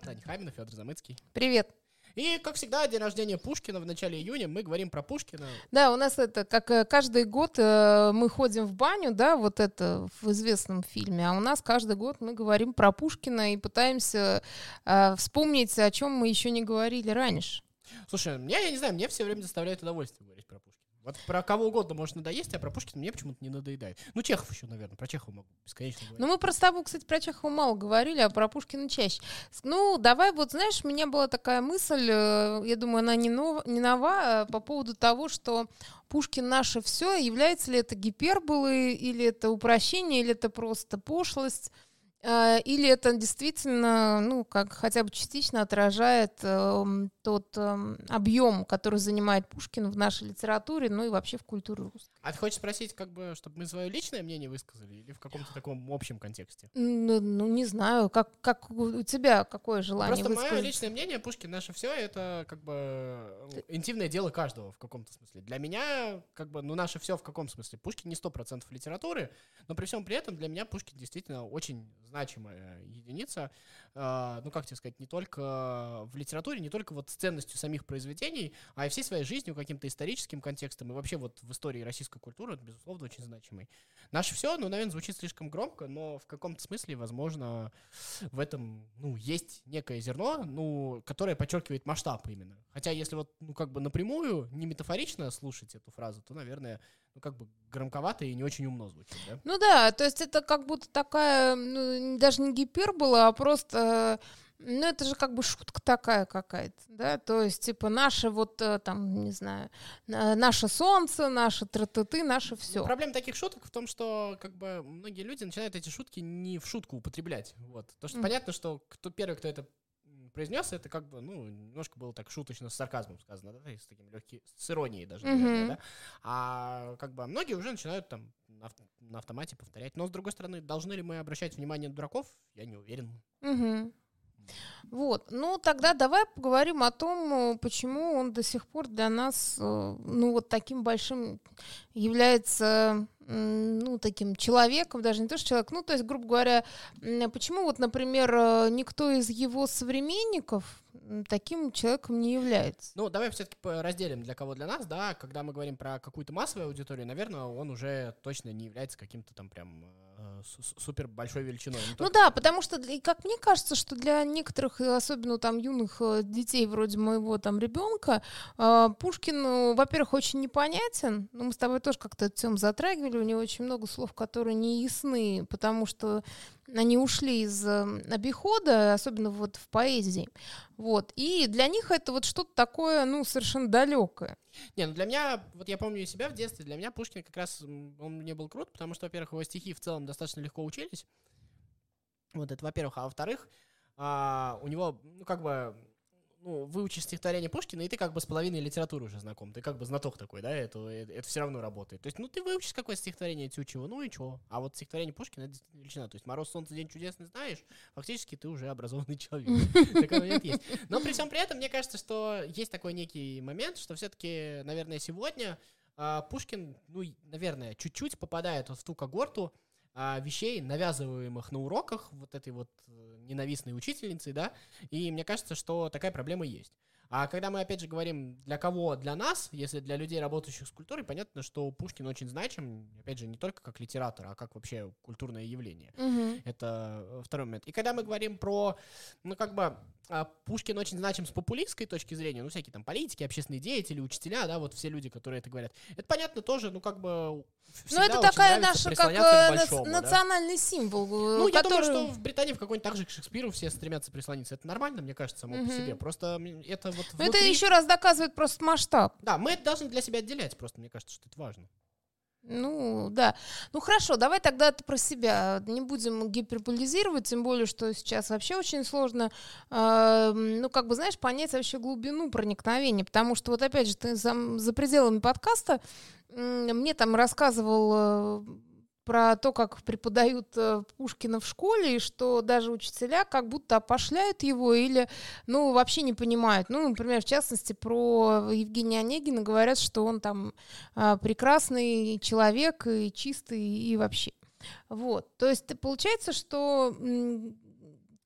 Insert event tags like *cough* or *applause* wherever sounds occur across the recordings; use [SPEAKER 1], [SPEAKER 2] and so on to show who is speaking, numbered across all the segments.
[SPEAKER 1] Таня Хамина, Федор Замыцкий.
[SPEAKER 2] Привет.
[SPEAKER 1] И, как всегда, день рождения Пушкина в начале июня. Мы говорим про Пушкина.
[SPEAKER 2] Да, у нас это, как э, каждый год э, мы ходим в баню, да, вот это в известном фильме, а у нас каждый год мы говорим про Пушкина и пытаемся э, вспомнить, о чем мы еще не говорили раньше.
[SPEAKER 1] Слушай, мне, я не знаю, мне все время доставляет удовольствие говорить про Пушкина. Вот про кого угодно может надоесть, а про Пушкина мне почему-то не надоедает. Ну, Чехов еще, наверное, про Чехова могу бесконечно говорить.
[SPEAKER 2] Ну, мы про тобой, кстати, про Чехова мало говорили, а про Пушкина чаще. Ну, давай, вот, знаешь, у меня была такая мысль, э, я думаю, она не, нов, не нова, по поводу того, что Пушкин наше все, является ли это гиперболой, или это упрощение, или это просто пошлость. А, или это действительно, ну, как хотя бы частично отражает э, тот э, объем, который занимает Пушкин в нашей литературе, ну и вообще в культуре русской.
[SPEAKER 1] А ты хочешь спросить, как бы, чтобы мы свое личное мнение высказали или в каком-то таком общем контексте?
[SPEAKER 2] Ну, ну не знаю, как, как у тебя какое желание
[SPEAKER 1] Просто
[SPEAKER 2] высказать?
[SPEAKER 1] мое личное мнение, Пушкин наше все, это как бы ты... интимное дело каждого в каком-то смысле. Для меня, как бы, ну, наше все в каком смысле? Пушкин не сто процентов литературы, но при всем при этом для меня Пушкин действительно очень значимая единица, э, ну, как тебе сказать, не только в литературе, не только вот с ценностью самих произведений, а и всей своей жизнью, каким-то историческим контекстом, и вообще вот в истории российской культуры, это, безусловно, очень значимый. Наше все, ну, наверное, звучит слишком громко, но в каком-то смысле, возможно, в этом, ну, есть некое зерно, ну, которое подчеркивает масштаб именно. Хотя, если вот, ну, как бы напрямую, не метафорично слушать эту фразу, то, наверное, ну, как бы громковато и не очень умно звучит, да?
[SPEAKER 2] Ну да, то есть это как будто такая, ну, даже не гипербола, а просто ну, это же как бы шутка такая какая-то, да, то есть, типа, наше вот, э, там, не знаю, наше солнце, наше тратыты, наше все.
[SPEAKER 1] Ну, проблема таких шуток в том, что, как бы, многие люди начинают эти шутки не в шутку употреблять, вот. То, что mm. понятно, что кто первый, кто это произнес, это как бы, ну, немножко было так шуточно, с сарказмом сказано, да, с таким легким, с иронией даже, наверное, mm-hmm. да. А как бы многие уже начинают там на, на автомате повторять. Но, с другой стороны, должны ли мы обращать внимание на дураков, я не уверен.
[SPEAKER 2] Mm-hmm. Вот, ну тогда давай поговорим о том, почему он до сих пор для нас, э, ну вот таким большим является, ну таким человеком, даже не то что человек, ну то есть, грубо говоря, почему вот, например, э, никто из его современников таким человеком не является.
[SPEAKER 1] Ну, давай все-таки разделим для кого для нас, да, когда мы говорим про какую-то массовую аудиторию, наверное, он уже точно не является каким-то там прям э, супер большой величиной.
[SPEAKER 2] Ну, ну да, потому что, как мне кажется, что для некоторых, особенно там юных э, детей вроде моего там ребенка, э, Пушкин, ну, во-первых, очень непонятен, ну, мы с тобой тоже как-то тему затрагивали, у него очень много слов, которые не ясны, потому что они ушли из эм, обихода, особенно вот в поэзии. Вот. И для них это вот что-то такое, ну, совершенно далекое.
[SPEAKER 1] Не, ну для меня, вот я помню себя в детстве, для меня Пушкин как раз, он мне был крут, потому что, во-первых, его стихи в целом достаточно легко учились. Вот это, во-первых. А во-вторых, а, у него, ну, как бы, ну, выучишь стихотворение Пушкина, и ты как бы с половиной литературы уже знаком. Ты как бы знаток такой, да, это, это, это все равно работает. То есть, ну, ты выучишь какое-то стихотворение Тютчева, ну и чё? А вот стихотворение Пушкина — это величина. То есть, «Мороз, солнце, день чудесный» знаешь, фактически ты уже образованный человек. *laughs* Такой момент есть. Но при всем при этом, мне кажется, что есть такой некий момент, что все-таки, наверное, сегодня а, Пушкин, ну, наверное, чуть-чуть попадает в ту когорту, а, вещей, навязываемых на уроках вот этой вот э, ненавистной учительницей, да, и мне кажется, что такая проблема есть. А когда мы, опять же, говорим, для кого? Для нас, если для людей, работающих с культурой, понятно, что Пушкин очень значим, опять же, не только как литератор, а как вообще культурное явление.
[SPEAKER 2] Угу.
[SPEAKER 1] Это э, второй момент. И когда мы говорим про, ну, как бы, а, Пушкин очень значим с популистской точки зрения, ну, всякие там политики, общественные деятели, учителя, да, вот все люди, которые это говорят. Это понятно тоже, ну, как бы...
[SPEAKER 2] Ну, это такая наша, как э, большому, национальный да? символ.
[SPEAKER 1] Ну, который... я думаю, что в Британии в какой-нибудь так же к Шекспиру все стремятся прислониться. Это нормально, мне кажется, само угу. по себе. Просто это вот
[SPEAKER 2] внутри... это еще раз доказывает просто масштаб.
[SPEAKER 1] Да, мы это должны для себя отделять просто, мне кажется, что это важно.
[SPEAKER 2] Ну, да. Ну, хорошо, давай тогда это про себя. Не будем гиперболизировать, тем более, что сейчас вообще очень сложно, э, ну, как бы, знаешь, понять вообще глубину проникновения, потому что, вот опять же, ты за, за пределами подкаста э, мне там рассказывал... Э, про то, как преподают э, Пушкина в школе, и что даже учителя как будто опошляют его или, ну, вообще не понимают. Ну, например, в частности, про Евгения Онегина говорят, что он там э, прекрасный человек и чистый, и вообще. Вот. То есть получается, что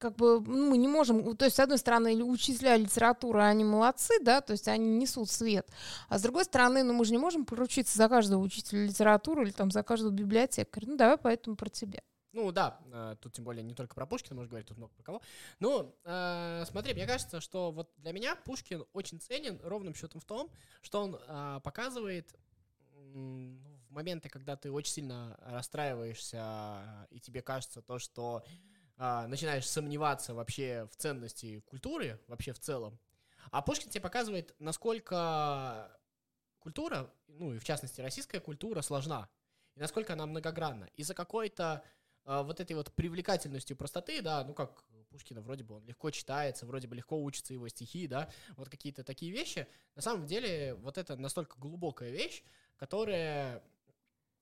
[SPEAKER 2] как бы ну, мы не можем, то есть, с одной стороны, учителя литературы, они молодцы, да, то есть они несут свет, а с другой стороны, ну, мы же не можем поручиться за каждого учителя литературы или там за каждого библиотекаря. Ну, давай поэтому про тебя.
[SPEAKER 1] Ну да, э, тут тем более не только про Пушкина можно говорить, тут много про кого. Ну, э, смотри, мне кажется, что вот для меня Пушкин очень ценен ровным счетом в том, что он э, показывает в моменты, когда ты очень сильно расстраиваешься, и тебе кажется то, что э, начинаешь сомневаться вообще в ценности культуры, вообще в целом. А Пушкин тебе показывает, насколько культура, ну и в частности российская культура сложна, и насколько она многогранна. И за какой-то а, вот этой вот привлекательностью простоты, да, ну как Пушкина вроде бы он легко читается, вроде бы легко учатся его стихи, да, вот какие-то такие вещи. На самом деле вот это настолько глубокая вещь, которая,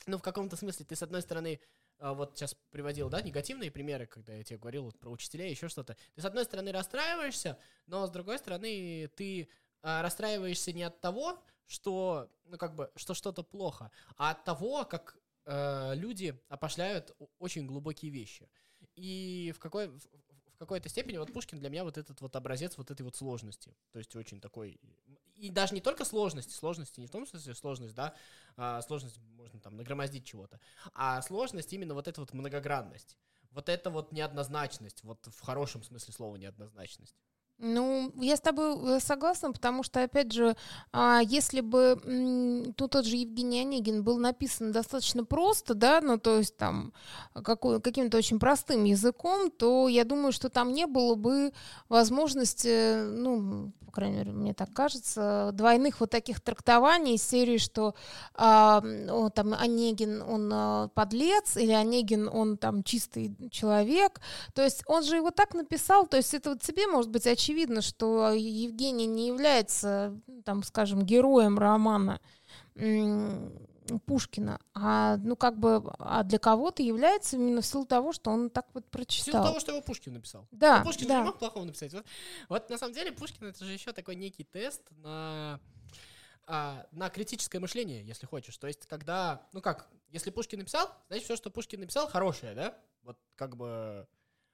[SPEAKER 1] ну в каком-то смысле ты с одной стороны а, вот сейчас приводил, да, негативные примеры, когда я тебе говорил вот, про учителей, еще что-то. Ты с одной стороны расстраиваешься, но с другой стороны ты а, расстраиваешься не от того, что, ну как бы, что что-то плохо, а от того, как э, люди опошляют очень глубокие вещи. И в какой в какой-то степени вот Пушкин для меня вот этот вот образец вот этой вот сложности. То есть очень такой... И даже не только сложности, сложности не в том смысле сложность, да, а сложность можно там нагромоздить чего-то, а сложность именно вот эта вот многогранность. Вот это вот неоднозначность, вот в хорошем смысле слова неоднозначность.
[SPEAKER 2] Ну, я с тобой э, согласна, потому что, опять же, а, если бы ну, тот же Евгений Онегин был написан достаточно просто, да, ну, то есть там каким-то очень простым языком, то я думаю, что там не было бы возможности, ну, по крайней мере, мне так кажется, двойных вот таких трактований из серии, что а, о, там Онегин, он а, подлец, или Онегин, он там чистый человек. То есть он же его так написал, то есть это вот тебе, может быть, очевидно, что Евгений не является, там, скажем, героем романа Пушкина, а ну как бы, а для кого-то является именно в силу того, что он так вот прочитал. В
[SPEAKER 1] силу того, что его Пушкин написал.
[SPEAKER 2] Да.
[SPEAKER 1] Но Пушкин
[SPEAKER 2] да.
[SPEAKER 1] не мог плохого написать. Вот, вот на самом деле Пушкин это же еще такой некий тест на а, на критическое мышление, если хочешь. То есть, когда, ну как, если Пушкин написал, значит, все, что Пушкин написал, хорошее, да? Вот как бы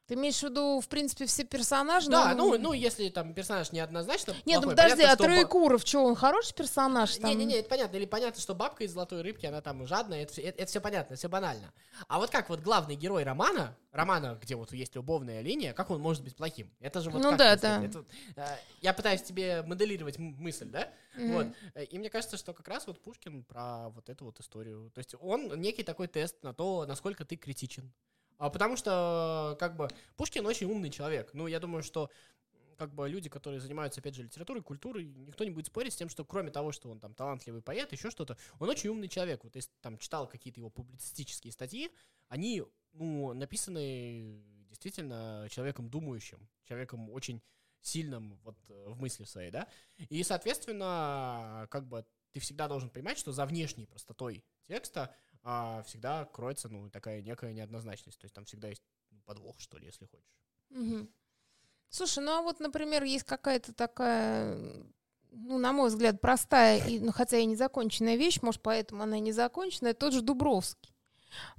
[SPEAKER 2] ты имеешь в виду, в принципе, все персонажи?
[SPEAKER 1] Да, ну, ну, если там персонаж неоднозначно
[SPEAKER 2] Нет,
[SPEAKER 1] плохой,
[SPEAKER 2] ну подожди,
[SPEAKER 1] понятно,
[SPEAKER 2] а Троекуров, что, он хороший персонаж?
[SPEAKER 1] Не-не-не, это понятно. Или понятно, что бабка из «Золотой рыбки», она там жадная, это, это, это все понятно, все банально. А вот как вот главный герой романа, романа, где вот есть любовная линия, как он может быть плохим? Это же вот
[SPEAKER 2] Ну да,
[SPEAKER 1] да.
[SPEAKER 2] да.
[SPEAKER 1] Это, э, я пытаюсь тебе моделировать мысль, да?
[SPEAKER 2] Мгм.
[SPEAKER 1] Вот. И мне кажется, что как раз вот Пушкин про вот эту вот историю. То есть он некий такой тест на то, насколько ты критичен. А, Потому что, как бы, Пушкин очень умный человек. Ну, я думаю, что как бы люди, которые занимаются, опять же, литературой, культурой, никто не будет спорить с тем, что кроме того, что он там талантливый поэт, еще что-то, он очень умный человек. Вот если там читал какие-то его публицистические статьи, они, ну, написаны действительно человеком думающим, человеком очень сильным вот э, в мысли своей, да. И, соответственно, как бы ты всегда должен понимать, что за внешней простотой текста всегда кроется, ну, такая некая неоднозначность. То есть там всегда есть ну, подвох, что ли, если хочешь.
[SPEAKER 2] Мгм. Слушай, ну а вот, например, есть какая-то такая, ну, на мой взгляд, простая, и, ну, хотя и незаконченная вещь, может, поэтому она и не законченная, тот же Дубровский.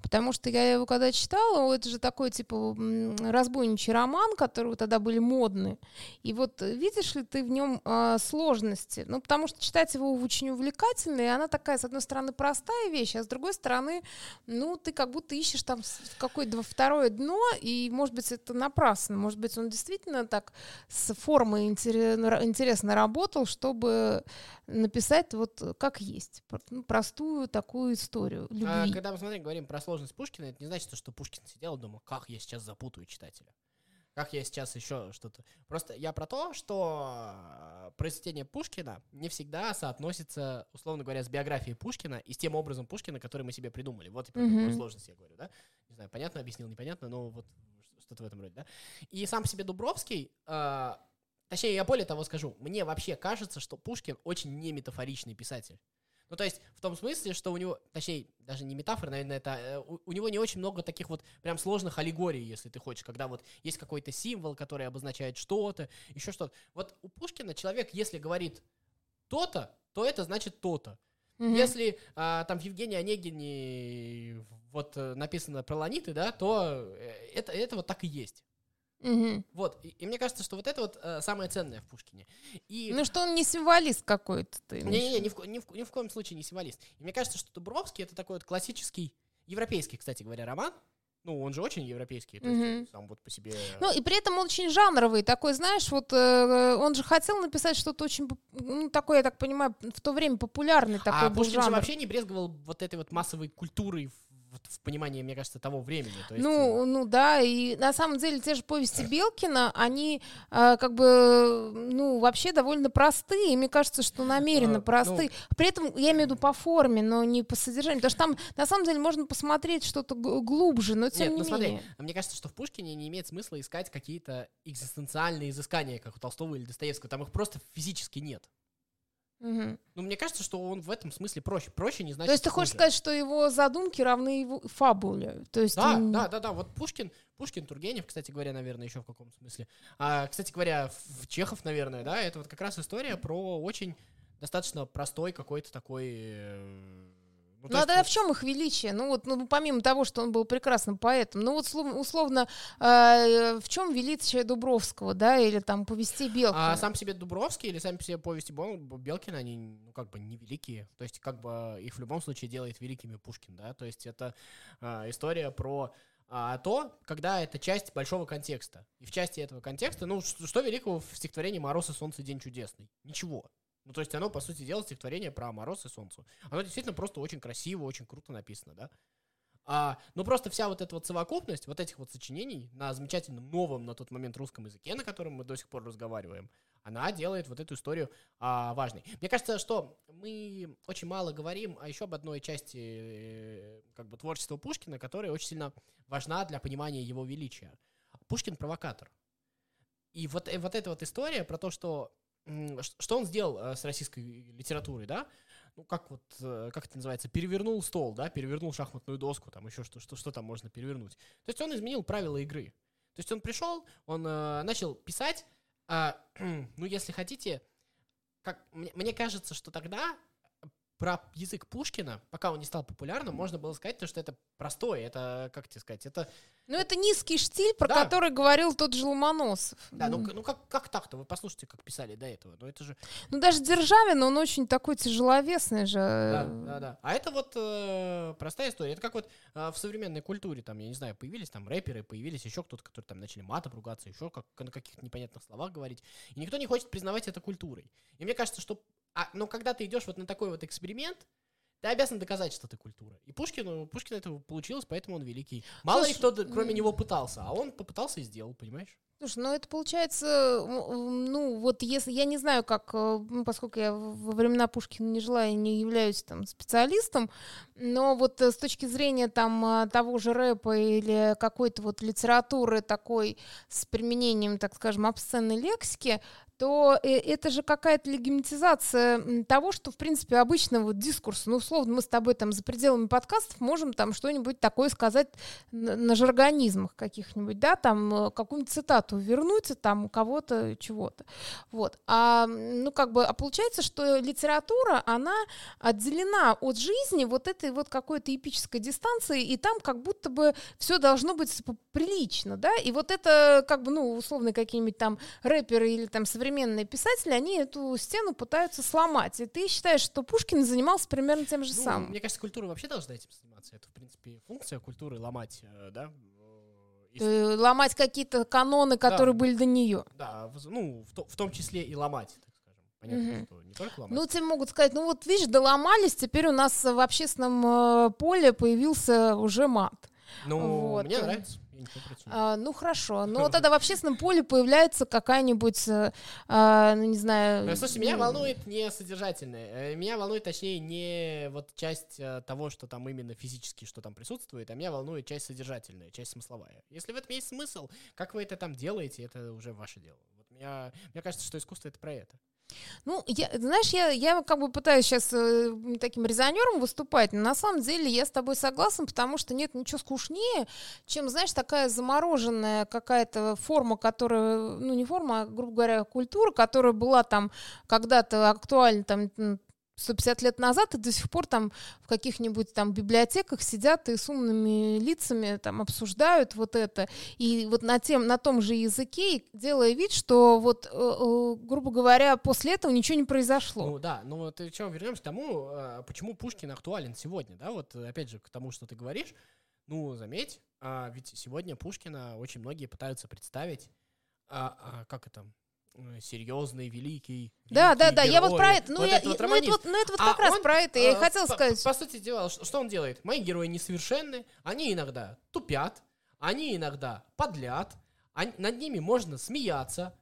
[SPEAKER 2] Потому что я его когда читала, это же такой, типа, разбойничий роман, которые тогда были модны. И вот э, видишь ли ты в нем а, сложности? Ну, потому что читать его очень увлекательно, и она такая, с одной стороны, простая вещь, а с другой стороны, ну, ты как будто ищешь там какое-то второе дно, и, может быть, это напрасно. Может быть, он действительно так с формой интере- интересно работал, чтобы написать вот как есть. Ну, простую такую историю любви.
[SPEAKER 1] А, когда мы, смотри, говорим про сложность Пушкина, это не значит, что Пушкин сидел и думал, как я сейчас запутаю читателя. Как я сейчас еще что-то... Просто я про то, что э, произведение Пушкина не всегда соотносится, условно говоря, с биографией Пушкина и с тем образом Пушкина, который мы себе придумали. Вот и про
[SPEAKER 2] Мгм.
[SPEAKER 1] сложность я говорю, да? Не знаю, понятно объяснил, непонятно, но вот что-то в этом роде, да? И сам по себе Дубровский, э, точнее, я более того скажу, мне вообще кажется, что Пушкин очень не метафоричный писатель. Ну, то есть, в том смысле, что у него, точнее, даже не метафора, наверное, это, э, у, у него не очень много таких вот прям сложных аллегорий, если ты хочешь, когда вот есть какой-то символ, который обозначает что-то, еще что-то. Вот у Пушкина человек, если говорит то-то, то это значит то-то.
[SPEAKER 2] Мгм.
[SPEAKER 1] Если а, там в Евгении Онегине вот э, написано про ланиты, да, то э, это, это вот так и есть.
[SPEAKER 2] Мгм.
[SPEAKER 1] Вот, и, и мне кажется, что вот это вот э, самое ценное в Пушкине. И
[SPEAKER 2] Ну что он не символист какой-то, ты
[SPEAKER 1] Не-не-не, ни в, ни, в, ни в коем случае не символист. И мне кажется, что Дубровский это такой вот классический, европейский, кстати говоря, роман. Ну, он же очень европейский, то есть он сам вот по себе...
[SPEAKER 2] Ну, и при этом он очень жанровый, такой, знаешь, вот э, он же хотел написать что-то очень, ну, такое, я так понимаю, в то время популярный такой
[SPEAKER 1] а
[SPEAKER 2] был
[SPEAKER 1] Пушкин же
[SPEAKER 2] жанр.
[SPEAKER 1] вообще не брезговал вот этой вот массовой культурой вот в понимании, мне кажется, того времени. То есть,
[SPEAKER 2] Ну, ну да, и на самом деле те же повести Белкина, они э, как бы, ну, вообще довольно простые, и мне кажется, что намеренно
[SPEAKER 1] А, ну-.
[SPEAKER 2] При этом я имею в виду по форме, но не по содержанию, потому что там на самом деле можно посмотреть что-то глубже, но тем
[SPEAKER 1] Нет,
[SPEAKER 2] не
[SPEAKER 1] ну смотри,
[SPEAKER 2] менее.
[SPEAKER 1] мне кажется, что в Пушкине не имеет смысла искать какие-то экзистенциальные изыскания, как у Толстого или Достоевского. Там их просто физически нет.
[SPEAKER 2] Мгм.
[SPEAKER 1] Ну, мне кажется, что он в этом смысле проще. Проще не значит
[SPEAKER 2] То есть ты хочешь
[SPEAKER 1] хуже.
[SPEAKER 2] сказать, что его задумки равны его фабуле? То есть
[SPEAKER 1] Да,
[SPEAKER 2] он-
[SPEAKER 1] да, да, да. Вот Пушкин, Пушкин, Тургенев, кстати говоря, наверное, еще в каком смысле. А, кстати говоря, в Чехов, наверное, да, это вот как раз история про очень достаточно простой какой-то такой. Э, то
[SPEAKER 2] Ну а тогда в чем их величие? Ну вот, ну, помимо того, что он был прекрасным поэтом, ну вот слов- условно, э, в чем величие Дубровского, да, или там повести Белкина?
[SPEAKER 1] А сам по себе Дубровский или сами по себе повести Белкина, они, ну, как бы невеликие. То есть, как бы их в любом случае делает великими Пушкин, да. То есть, это а, история про а, то, когда это часть большого контекста. И в части этого контекста, ну, что, что великого в стихотворении «Мороз и солнце, день чудесный»? Ничего. Ну, то есть, оно, по сути дела, стихотворение про мороз и солнце. Оно действительно просто очень красиво, очень круто написано, да. А, ну, просто вся вот эта вот совокупность вот этих вот сочинений на замечательном новом на тот момент русском языке, на котором мы до сих пор разговариваем, она делает вот эту историю а, важной. Мне кажется, что мы очень мало говорим а еще об одной части э, как бы творчества Пушкина, которая очень сильно важна для понимания его величия. Пушкин провокатор. И вот, э, вот эта вот история про то, что что он сделал э, с российской литературой, да? Ну, как вот, э, как это называется, перевернул стол, да, перевернул шахматную доску, там еще что, что, что там можно перевернуть. То есть он изменил правила игры. То есть он пришел, он э, начал писать, а, *clears throat* ну, если хотите, как, мне, мне кажется, что тогда про язык Пушкина, пока он не стал популярным, можно было сказать, то, что это простое, это, как тебе сказать, это,
[SPEAKER 2] Ну это низкий штиль, про
[SPEAKER 1] Да.
[SPEAKER 2] который говорил тот же Ломоносов.
[SPEAKER 1] да, ну, ну как, как так-то, вы послушайте, как писали до этого, ну это же,
[SPEAKER 2] Ну даже Державин, он очень такой тяжеловесный же.
[SPEAKER 1] да, да, да. А это вот э, простая история, это как вот э, в современной культуре, там, я не знаю, появились там рэперы, появились еще кто-то, которые там начали матом ругаться, еще как, на каких-то непонятных словах говорить, и никто не хочет признавать это культурой. И мне кажется, что, а, но когда ты идешь вот на такой вот эксперимент, ты обязан доказать, что ты культура. И Пушкину, Пушкину это получилось, поэтому он великий. Мало ли
[SPEAKER 2] Слушай,
[SPEAKER 1] кто, д- кроме него, пытался, а он попытался и сделал, понимаешь?
[SPEAKER 2] Слушай, ну это получается, ну вот если, я не знаю, как, э, ну, поскольку я во времена Пушкина не жила и не являюсь там специалистом, но вот э, с точки зрения там а, того же рэпа или какой-то вот литературы такой с применением, так скажем, обсценной лексики, то э, это же какая-то легимитизация того, что, в принципе, обычно вот дискурс, ну, условно, мы с тобой там за пределами подкастов можем там что-нибудь такое сказать на, жаргонизмах каких-нибудь, да, там э, какую-нибудь цитату вернуть, там у кого-то чего-то. Вот. А, ну, как бы, а получается, что литература, она отделена от жизни вот этой вот какой-то эпической дистанции, и там как будто бы все должно быть п- прилично, да, и вот это, как бы, ну, условно, какие-нибудь там рэперы или там современные писатели, они эту стену пытаются сломать. И ты считаешь, что Пушкин занимался примерно тем же
[SPEAKER 1] Ну,
[SPEAKER 2] самым?
[SPEAKER 1] Мне кажется, культура вообще должна этим заниматься. Это, в принципе, функция культуры ломать, э, да? э, и-
[SPEAKER 2] Э, Ломать какие-то каноны, которые были до нее.
[SPEAKER 1] Да, ну, в, то- в том числе и ломать, так скажем. Понятно,
[SPEAKER 2] Мгм.
[SPEAKER 1] что не только ломать.
[SPEAKER 2] Ну, тебе могут сказать, ну вот видишь, доломались, теперь у нас в общественном э, поле появился уже мат.
[SPEAKER 1] Ну,
[SPEAKER 2] вот.
[SPEAKER 1] мне нравится.
[SPEAKER 2] А, ну хорошо, *laughs* но тогда в общественном поле появляется какая-нибудь, э, а, ну не знаю...
[SPEAKER 1] Э, Слушай, меня волнует не содержательное. Э, Меня волнует, точнее, не вот часть того, что там именно физически, что там присутствует, а меня волнует часть содержательная, часть смысловая. Если в этом есть смысл, как вы это там делаете, это уже ваше дело. Вот меня, мне кажется, что искусство это про это.
[SPEAKER 2] Ну, я, знаешь, я, я как бы пытаюсь сейчас таким резонером выступать, но на самом деле я с тобой согласна, потому что нет ничего скучнее, чем, знаешь, такая замороженная какая-то форма, которая, ну, не форма, а, грубо говоря, культура, которая была там когда-то актуальна там 150 лет назад, и до сих пор там в каких-нибудь там библиотеках сидят и с умными лицами там обсуждают вот это. И вот на, тем, на том же языке, делая вид, что вот, э, э, грубо говоря, после этого ничего не произошло.
[SPEAKER 1] Ну да, ну вот что, вернемся к тому, э, почему Пушкин актуален сегодня, да, вот опять же к тому, что ты говоришь. Ну, заметь, а, ведь сегодня Пушкина очень многие пытаются представить, а, а, как это, серьезный, великий.
[SPEAKER 2] Да, да, да, я вот
[SPEAKER 1] герой.
[SPEAKER 2] про это, ну,
[SPEAKER 1] Вот
[SPEAKER 2] я,
[SPEAKER 1] это вот
[SPEAKER 2] ну, это вот, ну, это вот
[SPEAKER 1] А
[SPEAKER 2] как раз
[SPEAKER 1] он,
[SPEAKER 2] про это я и
[SPEAKER 1] э,
[SPEAKER 2] хотела
[SPEAKER 1] по-
[SPEAKER 2] сказать.
[SPEAKER 1] По, сути дела, ш- что он делает? Мои герои несовершенны, они иногда тупят, они иногда подлят, ань- над ними можно смеяться.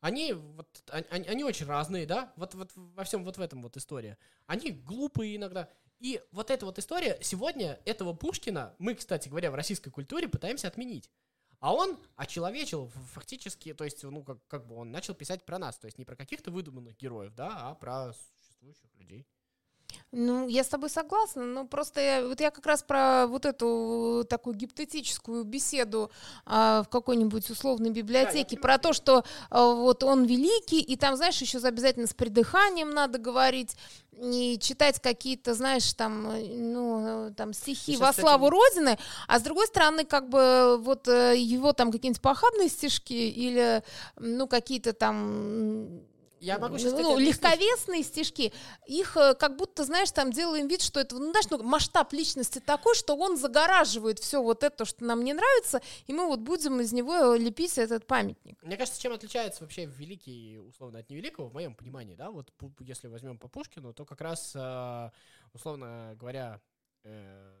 [SPEAKER 1] Они, вот, они, они- они очень разные, да? Вот, вот во всем вот в этом вот история. Они глупые иногда. И вот эта вот история, сегодня этого Пушкина, мы, кстати говоря, в российской культуре пытаемся отменить. А он очеловечил фактически, то есть, ну, как, как бы он начал писать про нас, то есть не про каких-то выдуманных героев, да, а про существующих людей.
[SPEAKER 2] Ну, я с тобой согласна, но просто я, вот я как раз про вот эту такую гипотетическую беседу а, в какой-нибудь условной библиотеке, про то, что а, вот он великий, и там, знаешь, еще обязательно с придыханием надо говорить, и читать какие-то, знаешь, там, э, ну, э, там стихи
[SPEAKER 1] Сейчас,
[SPEAKER 2] во славу Родины, а с другой стороны, как бы вот э, его там какие-нибудь похабные стишки или, ну, какие-то там
[SPEAKER 1] Я могу сейчас,
[SPEAKER 2] ну, легковесные стишки, их э, как будто, знаешь, там делаем вид, что это, ну, знаешь, ну, масштаб личности такой, что он загораживает все вот это, что нам не нравится, и мы вот будем из него лепить этот памятник.
[SPEAKER 1] Мне кажется, чем отличается вообще великий, условно, от невеликого, в моем понимании, да, вот если возьмем по Пушкину, то как раз, э, условно говоря, э,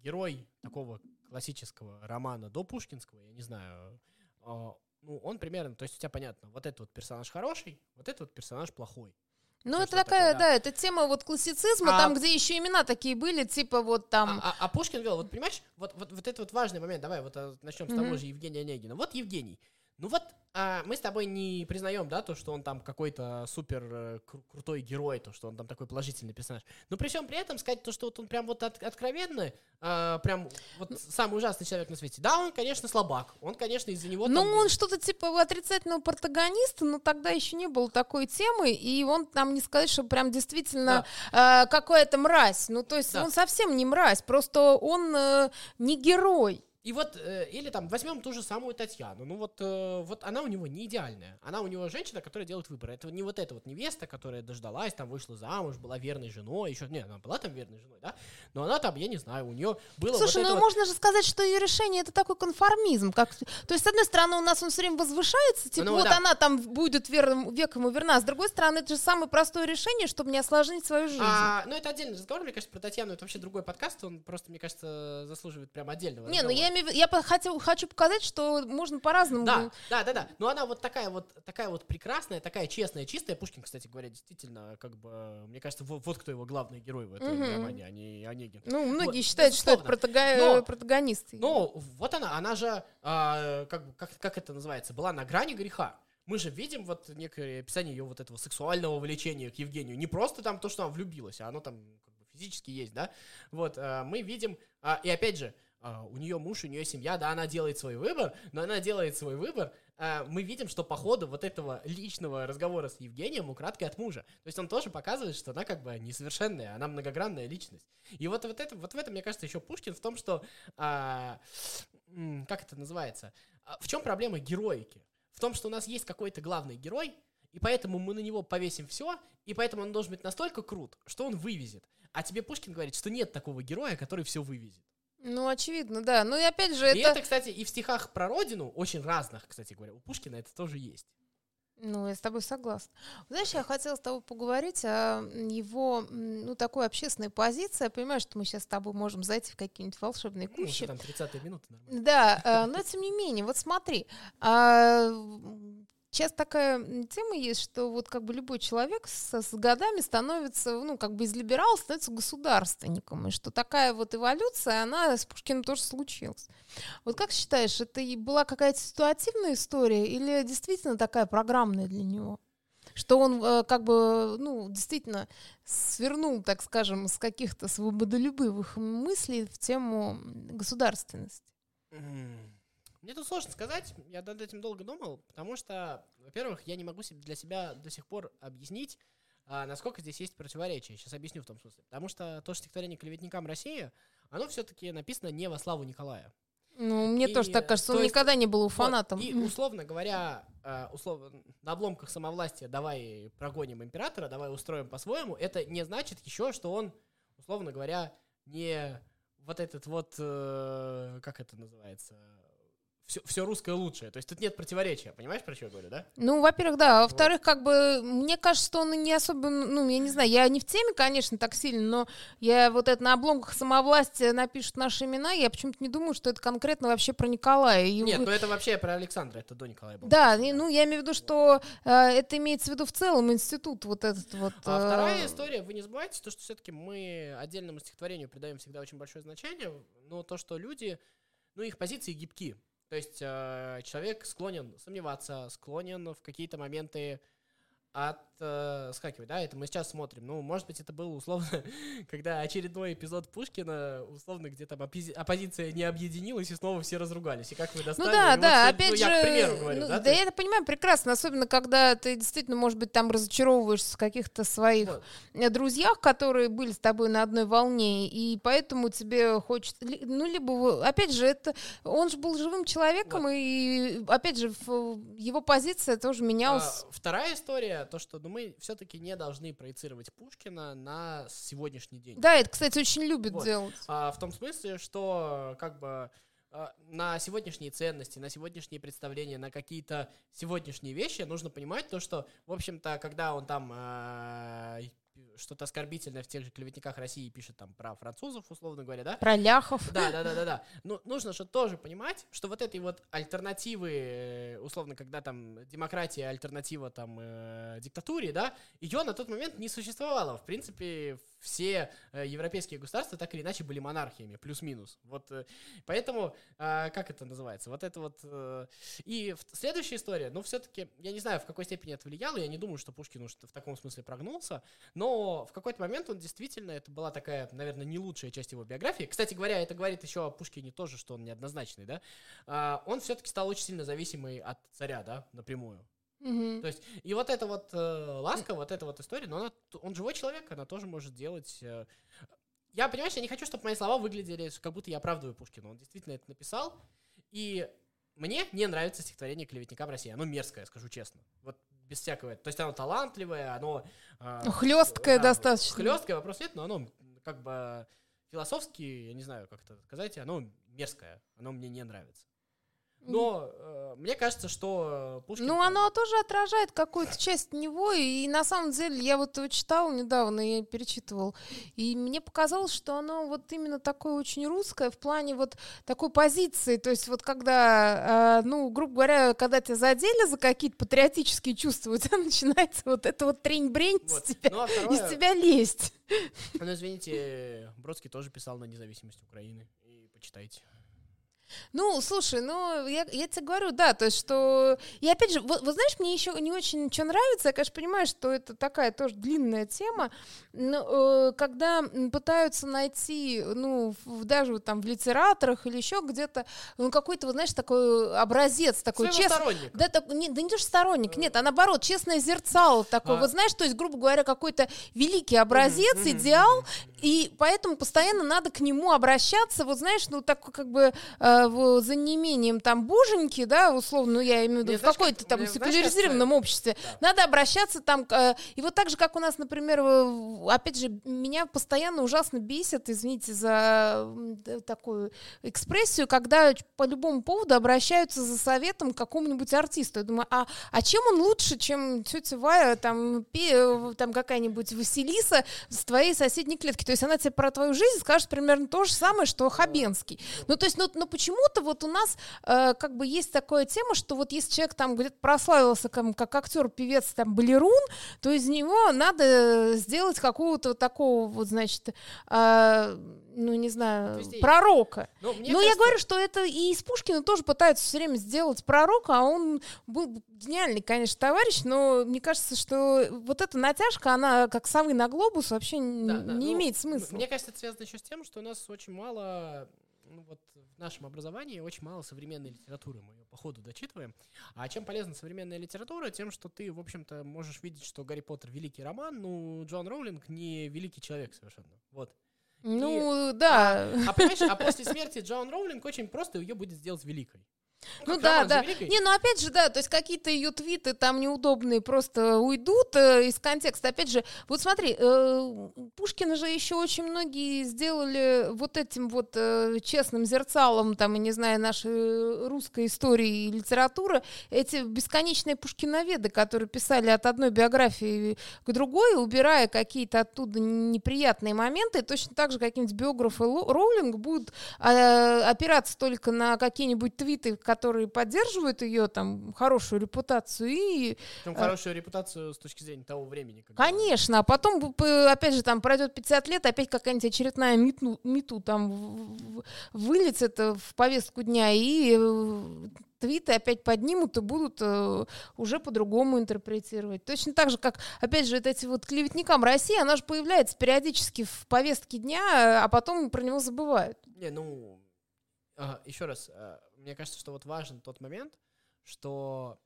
[SPEAKER 1] герой такого классического романа до Пушкинского, я не знаю, э, ну, он примерно, то есть у тебя понятно, вот этот вот персонаж хороший, вот этот вот персонаж плохой.
[SPEAKER 2] Ну, это такая,
[SPEAKER 1] такое,
[SPEAKER 2] да.
[SPEAKER 1] да.
[SPEAKER 2] это тема вот классицизма,
[SPEAKER 1] А-
[SPEAKER 2] там, где еще имена такие были, типа вот там...
[SPEAKER 1] А, а- а Пушкин вел, вот понимаешь, вот, вот, вот это вот важный момент, давай вот а, начнем с
[SPEAKER 2] Мгм.
[SPEAKER 1] того же Евгения Онегина. Вот Евгений, ну вот а, мы с тобой не признаем, да, то, что он там какой-то супер э, кру- крутой герой, то, что он там такой положительный персонаж. Но при всем при этом сказать то, что вот он прям вот от- откровенно, а, прям вот самый ужасный человек на свете. Да, он, конечно, слабак, он, конечно, из-за него...
[SPEAKER 2] Ну,
[SPEAKER 1] там-
[SPEAKER 2] он что-то типа отрицательного протагониста, но тогда еще не было такой темы, и он там не сказать, что прям действительно э, какая-то мразь. Ну, то есть
[SPEAKER 1] Да.
[SPEAKER 2] он совсем не мразь, просто он э, не герой.
[SPEAKER 1] И вот, э, или там, возьмем ту же самую Татьяну. Ну вот, э, вот она у него не идеальная. Она у него женщина, которая делает выбор. Это не вот эта вот невеста, которая дождалась, там вышла замуж, была верной женой, еще, не, она была там верной женой, да? Но она там, я не знаю, у нее было
[SPEAKER 2] Слушай,
[SPEAKER 1] вот
[SPEAKER 2] ну
[SPEAKER 1] вот-
[SPEAKER 2] можно же сказать, что ее решение это такой конформизм. Как... То есть, с одной стороны, у нас он все время возвышается, типа
[SPEAKER 1] Ну,
[SPEAKER 2] вот
[SPEAKER 1] да.
[SPEAKER 2] она там будет верным, век ему верна. С другой стороны, это же самое простое решение, чтобы не осложнить свою жизнь.
[SPEAKER 1] А, ну, это отдельный разговор, мне кажется, про Татьяну это вообще другой подкаст, он просто, мне кажется, заслуживает прям отдельного
[SPEAKER 2] не, ну
[SPEAKER 1] разговора.
[SPEAKER 2] я, имею я хотел, хочу показать, что можно по-разному.
[SPEAKER 1] Да, да, да, да. Но она вот такая вот, такая вот прекрасная, такая честная, чистая. Пушкин, кстати говоря, действительно, как бы, мне кажется, вот, вот кто его главный герой в этом
[SPEAKER 2] Мгм.
[SPEAKER 1] романе, а не Онегин.
[SPEAKER 2] Ну, многие
[SPEAKER 1] Вот,
[SPEAKER 2] считают, что это
[SPEAKER 1] безусловно.
[SPEAKER 2] протага-
[SPEAKER 1] Но-
[SPEAKER 2] протагонист.
[SPEAKER 1] Ну, вот она, она же, а, как, как, как это называется, была на грани греха. Мы же видим вот некое описание ее вот этого сексуального влечения к Евгению. Не просто там то, что она влюбилась, а оно там как бы физически есть, да? Вот, а, мы видим, а, и опять же, а, у нее муж, у нее семья, да, она делает свой выбор, но она делает свой выбор, а, мы видим, что по ходу вот этого личного разговора с Евгением украдкой от мужа. То есть он тоже показывает, что она как бы несовершенная, она многогранная личность. И вот, вот, это, вот в этом, мне кажется, еще Пушкин в том, что м, как это называется? В чем проблема героики? В том, что у нас есть какой-то главный герой, и поэтому мы на него повесим все, и поэтому он должен быть настолько крут, что он вывезет. А тебе Пушкин говорит, что нет такого героя, который все вывезет.
[SPEAKER 2] Ну, очевидно, да. Ну и опять же,
[SPEAKER 1] И
[SPEAKER 2] это...
[SPEAKER 1] это, кстати, и в стихах про родину, очень разных, кстати говоря, у Пушкина это тоже есть.
[SPEAKER 2] Ну, я с тобой согласна. Знаешь, я хотела с тобой поговорить о его, ну, такой общественной позиции. Я понимаю, что мы сейчас с тобой можем зайти в какие-нибудь волшебные
[SPEAKER 1] Ну,
[SPEAKER 2] кущи.
[SPEAKER 1] там 30 минуты нормально.
[SPEAKER 2] Да, э, но тем не менее, вот смотри, а, сейчас такая тема есть, что вот как бы любой человек со- с, годами становится, ну, как бы из либерала становится государственником, и что такая вот эволюция, она с Пушкиным тоже случилась. Вот как считаешь, это и была какая-то ситуативная история или действительно такая программная для него? Что он э, как бы, ну, действительно свернул, так скажем, с каких-то свободолюбивых мыслей в тему государственности.
[SPEAKER 1] Мне тут сложно сказать, я над этим долго думал, потому что, во-первых, я не могу для себя до сих пор объяснить, а, насколько здесь есть противоречие. Сейчас объясню в том смысле. Потому что то стихотворение «Клеветникам России», оно все-таки написано не во славу Николая.
[SPEAKER 2] Ну, мне
[SPEAKER 1] И,
[SPEAKER 2] тоже так кажется,
[SPEAKER 1] то
[SPEAKER 2] он
[SPEAKER 1] есть-
[SPEAKER 2] никогда не был
[SPEAKER 1] Вот,
[SPEAKER 2] уфанатом.
[SPEAKER 1] И, условно говоря, э, условно, на обломках самовластия давай прогоним императора, давай устроим по-своему, это не значит еще, что он, условно говоря, не вот этот вот, э, как это называется, все, все русское лучшее. То есть тут нет противоречия, понимаешь, про что я говорю, да?
[SPEAKER 2] Ну, во-первых, да. А Во-вторых, как бы, мне кажется, что он не особо, ну, я не знаю, я не в теме, конечно, так сильно, но я вот это на обломках самовластия напишут наши имена, я почему-то не думаю, что это конкретно вообще про Николая. И
[SPEAKER 1] Нет,
[SPEAKER 2] вы-
[SPEAKER 1] ну это вообще про Александра, это до Николая было.
[SPEAKER 2] Да, и, ну, я имею в виду, что э, это имеется в виду в целом институт вот этот вот.
[SPEAKER 1] А
[SPEAKER 2] э,
[SPEAKER 1] вторая история, вы не забывайте, то, что все-таки мы отдельному стихотворению придаем всегда очень большое значение, но то, что люди, ну, их позиции гибки. То есть э, человек склонен сомневаться, склонен в какие-то моменты отскакивать, да, это мы сейчас смотрим. Ну, может быть, это был условно, *laughs* когда очередной эпизод Пушкина, условно, где там оппози- оппозиция не объединилась, и снова все разругались. И как вы
[SPEAKER 2] Ну
[SPEAKER 1] достали?
[SPEAKER 2] да,
[SPEAKER 1] вот,
[SPEAKER 2] да,
[SPEAKER 1] ну,
[SPEAKER 2] опять
[SPEAKER 1] ну,
[SPEAKER 2] же,
[SPEAKER 1] я к примеру говорю,
[SPEAKER 2] ну,
[SPEAKER 1] да?
[SPEAKER 2] да,
[SPEAKER 1] то
[SPEAKER 2] я это понимаю прекрасно, особенно когда ты действительно, может быть, там разочаровываешься в каких-то своих
[SPEAKER 1] вот.
[SPEAKER 2] э, друзьях, которые были с тобой на одной волне, и поэтому тебе хочется, ну, либо, опять же, это, он же был живым человеком, и, опять же, его позиция тоже менялась.
[SPEAKER 1] А, вторая история, то, что ну, мы все-таки не должны проецировать Пушкина на сегодняшний день.
[SPEAKER 2] Да, это, кстати, очень любят
[SPEAKER 1] Вот.
[SPEAKER 2] делать.
[SPEAKER 1] А, в том смысле, что как бы а, на сегодняшние ценности, на сегодняшние представления, на какие-то сегодняшние вещи нужно понимать то, что, в общем-то, когда он там а, что-то оскорбительное в тех же клеветниках России пишет там про французов, условно говоря, да?
[SPEAKER 2] Про ляхов.
[SPEAKER 1] Да, да, да, да, да. Ну, нужно же тоже понимать, что вот этой вот альтернативы, э, условно, когда там демократия альтернатива там э, диктатуре, да, ее на тот момент не существовало. В принципе, все э, европейские государства так или иначе были монархиями, плюс-минус. Вот, э, поэтому, а, как это называется? Вот это вот. э, и следующая история, ну, все-таки, я не знаю, в какой степени это влияло, я не думаю, что Пушкин уж в таком смысле прогнулся, но в какой-то момент он действительно, это была такая, наверное, не лучшая часть его биографии. Кстати говоря, это говорит еще о Пушкине тоже, что он неоднозначный, да. А, он все-таки стал очень сильно зависимый от царя, да, напрямую. То есть, и вот эта вот э, ласка, вот эта вот история, но она, он живой человек, она тоже может делать... э, я, понимаешь, я не хочу, чтобы мои слова выглядели, как будто я оправдываю Пушкина. Он действительно это написал. И мне не нравится стихотворение «Клеветникам России». Оно мерзкое, скажу честно. Вот без всякого... То есть оно талантливое, оно... э,
[SPEAKER 2] хлёсткое
[SPEAKER 1] да,
[SPEAKER 2] достаточно.
[SPEAKER 1] Хлесткое, вопрос нет, но оно как бы философски, я не знаю, как это сказать, оно мерзкое. Оно мне не нравится. Но э, мне кажется, что э, Пушкин...
[SPEAKER 2] Ну, оно тоже отражает какую-то часть него, и на самом деле я вот его читала недавно, я перечитывал, и мне показалось, что оно вот именно такое очень русское в плане вот такой позиции, то есть вот когда, э, ну, грубо говоря, когда тебя задели за какие-то патриотические чувства, у тебя *laughs* начинается вот это вот трень-брень
[SPEAKER 1] Вот.
[SPEAKER 2] с тебя,
[SPEAKER 1] Ну, а
[SPEAKER 2] из
[SPEAKER 1] второе,
[SPEAKER 2] тебя лезть.
[SPEAKER 1] ну, извините, Бродский тоже писал на независимость Украины. И почитайте.
[SPEAKER 2] Ну, слушай, ну, я, я тебе говорю, да, то есть, что... И опять же, вот, вот знаешь, мне еще не очень что нравится, я, конечно, понимаю, что это такая тоже длинная тема, но э, когда пытаются найти, ну, в- даже вот там в литераторах или еще где-то, ну, какой-то, вот, знаешь, такой образец, такой честный, да, так, не, да не то, что сторонник, нет, а наоборот, честное зерцало такое.
[SPEAKER 1] А.
[SPEAKER 2] Вот знаешь, то есть, грубо говоря, какой-то великий образец, идеал, и поэтому постоянно надо к нему обращаться, вот знаешь, ну так как бы э, в- за неимением там боженьки, да, условно, ну я имею в виду в какой-то
[SPEAKER 1] как-
[SPEAKER 2] там секуляризированном обществе,
[SPEAKER 1] Да.
[SPEAKER 2] надо обращаться там, э, и вот так же, как у нас, например, опять же, меня постоянно ужасно бесит, извините за такую экспрессию, когда по любому поводу обращаются за советом к какому-нибудь артисту. Я думаю, а, а чем он лучше, чем тетя Вая, там, э, там какая-нибудь Василиса с твоей соседней клетки? То есть она тебе про твою жизнь скажет примерно то же самое, что Хабенский. Ну, то есть, ну, ну почему-то вот у нас э, как бы есть такая тема, что вот если человек там где-то прославился как, как актер, певец, там, балерун, то из него надо сделать какого-то вот такого вот, значит, э, ну, не знаю,
[SPEAKER 1] есть.
[SPEAKER 2] пророка.
[SPEAKER 1] Ну, мне
[SPEAKER 2] Ну, я
[SPEAKER 1] кажется-
[SPEAKER 2] говорю, что это и из Пушкина тоже пытаются все время сделать пророка, а он был гениальный, конечно, товарищ, но мне кажется, что вот эта натяжка, она как совы на глобус вообще
[SPEAKER 1] Да, да,
[SPEAKER 2] не
[SPEAKER 1] ну,
[SPEAKER 2] имеет смысла.
[SPEAKER 1] Мне кажется, это связано еще с тем, что у нас очень мало ну, вот в нашем образовании очень мало современной литературы, мы ее по ходу дочитываем. А чем полезна современная литература? Тем, что ты, в общем-то, можешь видеть, что Гарри Поттер великий роман, ну, Джон Роулинг не великий человек совершенно. Вот.
[SPEAKER 2] Ну, и, да.
[SPEAKER 1] А, а понимаешь, а после смерти Джон Роулинг очень просто ее будет сделать великой.
[SPEAKER 2] Ну, да, да. Не, ну опять же, да, то есть какие-то ее твиты там неудобные просто уйдут э, из контекста. Опять же, вот смотри, э, Пушкина же еще очень многие сделали вот этим вот э, честным зерцалом, там, я не знаю, нашей русской истории и литературы, эти бесконечные пушкиноведы, которые писали от одной биографии к другой, убирая какие-то оттуда неприятные моменты, точно так же какие-нибудь биографы Роулинг будут э, опираться только на какие-нибудь твиты, которые поддерживают ее там хорошую репутацию и...
[SPEAKER 1] Причем хорошую репутацию с точки зрения того времени.
[SPEAKER 2] Когда... Конечно, а потом, опять же, там пройдет 50 лет, опять какая-нибудь очередная мету, мету там выльется это в повестку дня, и э, твиты опять поднимут и будут э, уже по-другому интерпретировать. Точно так же, как, опять же, вот эти вот клеветникам России, она же появляется периодически в повестке дня, а потом про него забывают.
[SPEAKER 1] Не, ну, ага, еще раз, а, мне кажется, что вот важен тот момент, что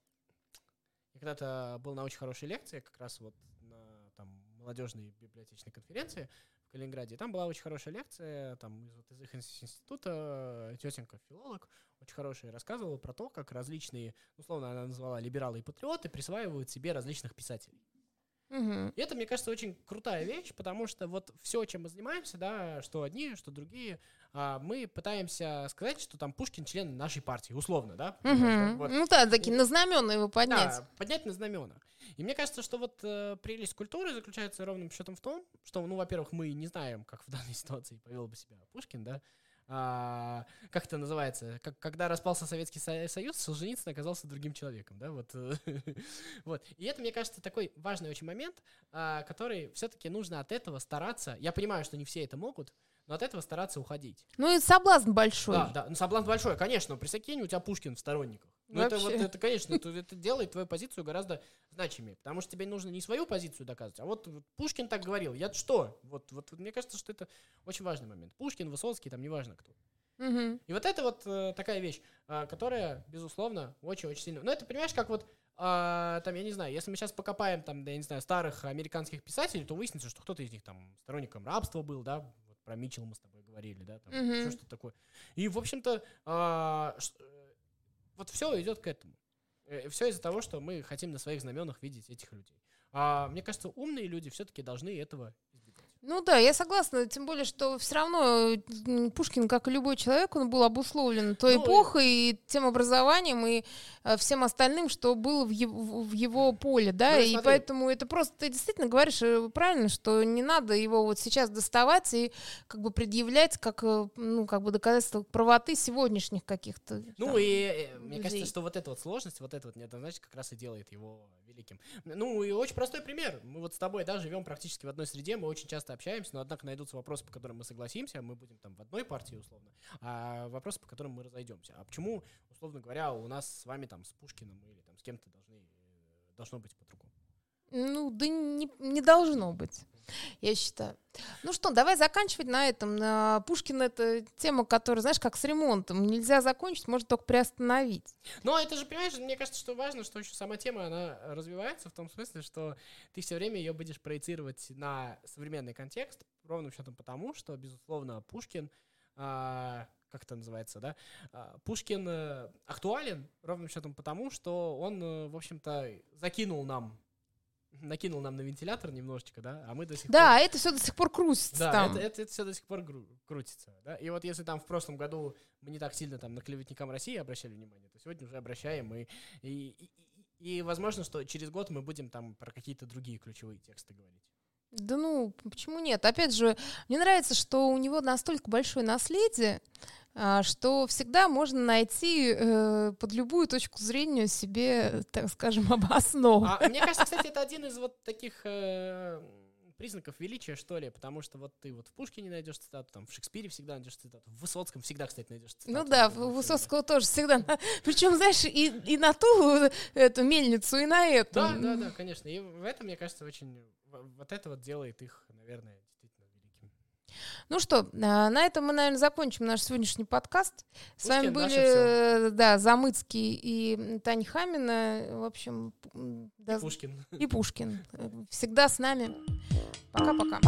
[SPEAKER 1] я когда-то был на очень хорошей лекции, как раз вот на там, молодежной библиотечной конференции в Калининграде. И там была очень хорошая лекция, там из, вот, из их института тетенька, филолог, очень хорошая, рассказывала про то, как различные, условно она назвала либералы и патриоты, присваивают себе различных писателей.
[SPEAKER 2] Угу.
[SPEAKER 1] И это, мне кажется, очень крутая вещь, потому что вот все, чем мы занимаемся, да, что одни, что другие, а, мы пытаемся сказать, что там Пушкин член нашей партии, условно, да?
[SPEAKER 2] Угу. Вот. Ну да, такие на знамена его поднять.
[SPEAKER 1] Да, поднять на знамена. И мне кажется, что вот э, прелесть культуры заключается ровным счетом в том, что, ну, во-первых, мы не знаем, как в данной *laughs* ситуации повел бы себя Пушкин, да, а, как это называется, как, когда распался Советский Союз, Солженицын оказался другим человеком, да, вот. *laughs* вот. И это, мне кажется, такой важный очень момент, а, который все-таки нужно от этого стараться. Я понимаю, что не все это могут, но от этого стараться уходить.
[SPEAKER 2] Ну и соблазн большой.
[SPEAKER 1] Да, да, ну соблазн большой, конечно, но присокинь, у тебя Пушкин в сторонниках. Ну это вот, это, конечно, это, это делает твою позицию гораздо значимее, потому что тебе нужно не свою позицию доказывать, а вот, вот Пушкин так говорил, я что? Вот, вот, вот мне кажется, что это очень важный момент. Пушкин, Высоцкий, там неважно кто.
[SPEAKER 2] Угу.
[SPEAKER 1] И вот это вот э, такая вещь, э, которая, безусловно, очень-очень сильно... Ну это, понимаешь, как вот а, там, я не знаю, если мы сейчас покопаем, там, да, я не знаю, старых американских писателей, то выяснится, что кто-то из них там сторонником рабства был, да, вот про Митчелл мы с тобой говорили, да, там, mm-hmm. еще что-то такое. И, в общем-то, а, вот все идет к этому. Э, все из-за того, что мы хотим на своих знаменах видеть этих людей. А мне кажется, умные люди все-таки должны этого
[SPEAKER 2] ну да, я согласна, тем более, что все равно Пушкин, как и любой человек, он был обусловлен той ну, эпохой и тем образованием и э, всем остальным, что было в его, в его поле, да, ну, и смотри. поэтому это просто, ты действительно говоришь э, правильно, что не надо его вот сейчас доставать и как бы предъявлять как, э, ну, как бы доказательство правоты сегодняшних каких-то.
[SPEAKER 1] Ну там, и мне кажется, что вот эта вот сложность, вот это вот неоднозначно как раз и делает его великим. Ну и очень простой пример. Мы вот с тобой, да, живем практически в одной среде, мы очень часто общаемся, но однако найдутся вопросы, по которым мы согласимся, мы будем там в одной партии условно, а вопросы, по которым мы разойдемся. А почему, условно говоря, у нас с вами там с Пушкиным или там с кем-то должны, должно быть по-другому?
[SPEAKER 2] Ну, да не, не должно быть я считаю. Ну что, давай заканчивать на этом. Пушкин это тема, которая, знаешь, как с ремонтом. Нельзя закончить, можно только приостановить.
[SPEAKER 1] Но это же, понимаешь, мне кажется, что важно, что еще сама тема, она развивается в том смысле, что ты все время ее будешь проецировать на современный контекст, ровным счетом потому, что, безусловно, Пушкин а, как это называется, да, а, Пушкин э, актуален ровным счетом потому, что он, э, в общем-то, закинул нам накинул нам на вентилятор немножечко, да, а мы до сих
[SPEAKER 2] да,
[SPEAKER 1] пор...
[SPEAKER 2] Да, это все до сих пор крутится
[SPEAKER 1] да,
[SPEAKER 2] там.
[SPEAKER 1] Это, это, это все до сих пор гру- крутится, да. И вот если там в прошлом году мы не так сильно там на клеветникам России обращали внимание, то сегодня уже обращаем и, и, и, и, и возможно, что через год мы будем там про какие-то другие ключевые тексты говорить.
[SPEAKER 2] Да ну, почему нет? Опять же, мне нравится, что у него настолько большое наследие, а, что всегда можно найти э, под любую точку зрения себе, так скажем, *laughs* обоснову.
[SPEAKER 1] А, мне кажется, кстати, это один из вот таких э, признаков величия, что ли, потому что вот ты вот в Пушкине найдешь цитату, там в Шекспире всегда найдешь цитату, в Высоцком всегда, кстати, найдешь цитату.
[SPEAKER 2] Ну да, в Высоцкого тоже всегда. *laughs* Причем, знаешь, и, и на ту эту мельницу, и на эту.
[SPEAKER 1] Да, да, да, конечно. И в этом, мне кажется, очень вот это вот делает их, наверное.
[SPEAKER 2] Ну что, а, на этом мы, наверное, закончим наш сегодняшний подкаст. С вами были, э, да, Замыцкий и Таня Хамина. В общем, до-
[SPEAKER 1] Пушкин. *laughs*
[SPEAKER 2] и Пушкин. Всегда с нами. Пока-пока.